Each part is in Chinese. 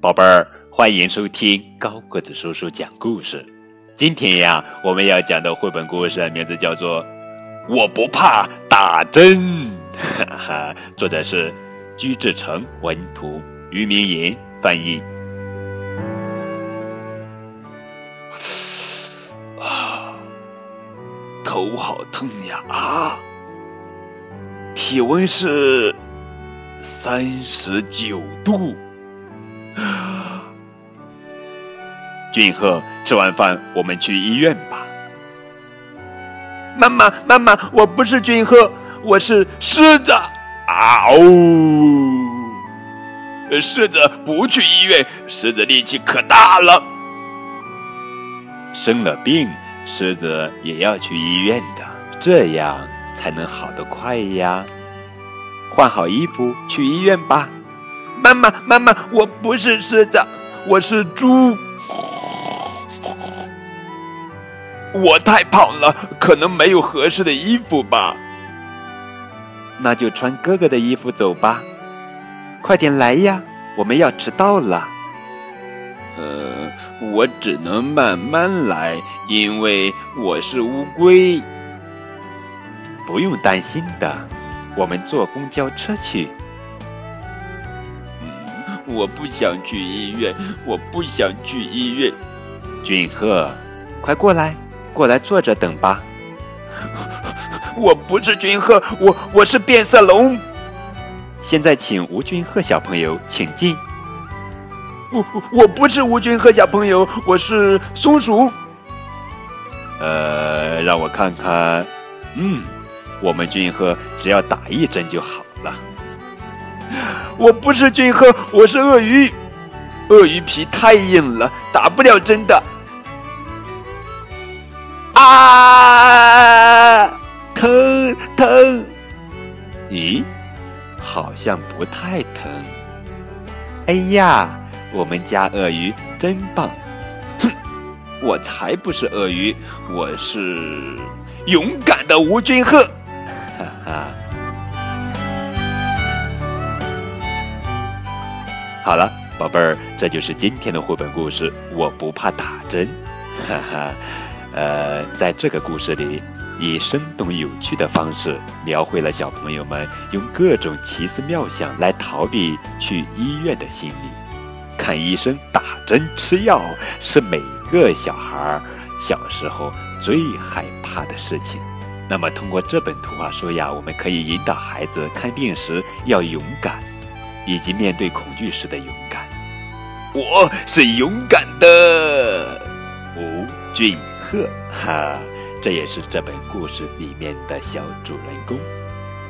宝贝儿，欢迎收听高个子叔叔讲故事。今天呀，我们要讲的绘本故事名字叫做《我不怕打针》，哈哈，作者是居志成文图，于明言翻译。啊，头好疼呀！啊，体温是。三十九度。俊赫，吃完饭我们去医院吧。妈妈，妈妈，我不是俊赫，我是狮子。啊哦！狮子不去医院，狮子力气可大了。生了病，狮子也要去医院的，这样才能好得快呀。换好衣服去医院吧，妈妈，妈妈，我不是狮子，我是猪。我太胖了，可能没有合适的衣服吧。那就穿哥哥的衣服走吧，快点来呀，我们要迟到了。呃，我只能慢慢来，因为我是乌龟。不用担心的。我们坐公交车去。嗯，我不想去医院，我不想去医院。俊赫，快过来，过来坐着等吧。我不是君鹤，我我是变色龙。现在请吴君鹤小朋友请进。我我不是吴君鹤小朋友，我是松鼠。呃，让我看看，嗯。我们君鹤只要打一针就好了。我不是君鹤，我是鳄鱼。鳄鱼皮太硬了，打不了针的。疼！咦，好像不太疼。哎呀，我们家鳄鱼真棒！哼，我才不是鳄鱼，我是勇敢的吴俊赫。哈哈，好了，宝贝儿，这就是今天的绘本故事。我不怕打针，哈哈。呃，在这个故事里，以生动有趣的方式描绘了小朋友们用各种奇思妙想来逃避去医院的心理。看医生、打针、吃药，是每个小孩小时候最害怕的事情。那么，通过这本图画书呀，我们可以引导孩子看病时要勇敢，以及面对恐惧时的勇敢。我是勇敢的吴俊赫，哈，这也是这本故事里面的小主人公。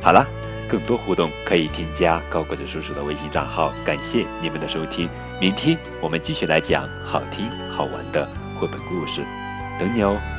好了，更多互动可以添加高个子叔叔的微信账号。感谢你们的收听，明天我们继续来讲好听好玩的绘本故事，等你哦。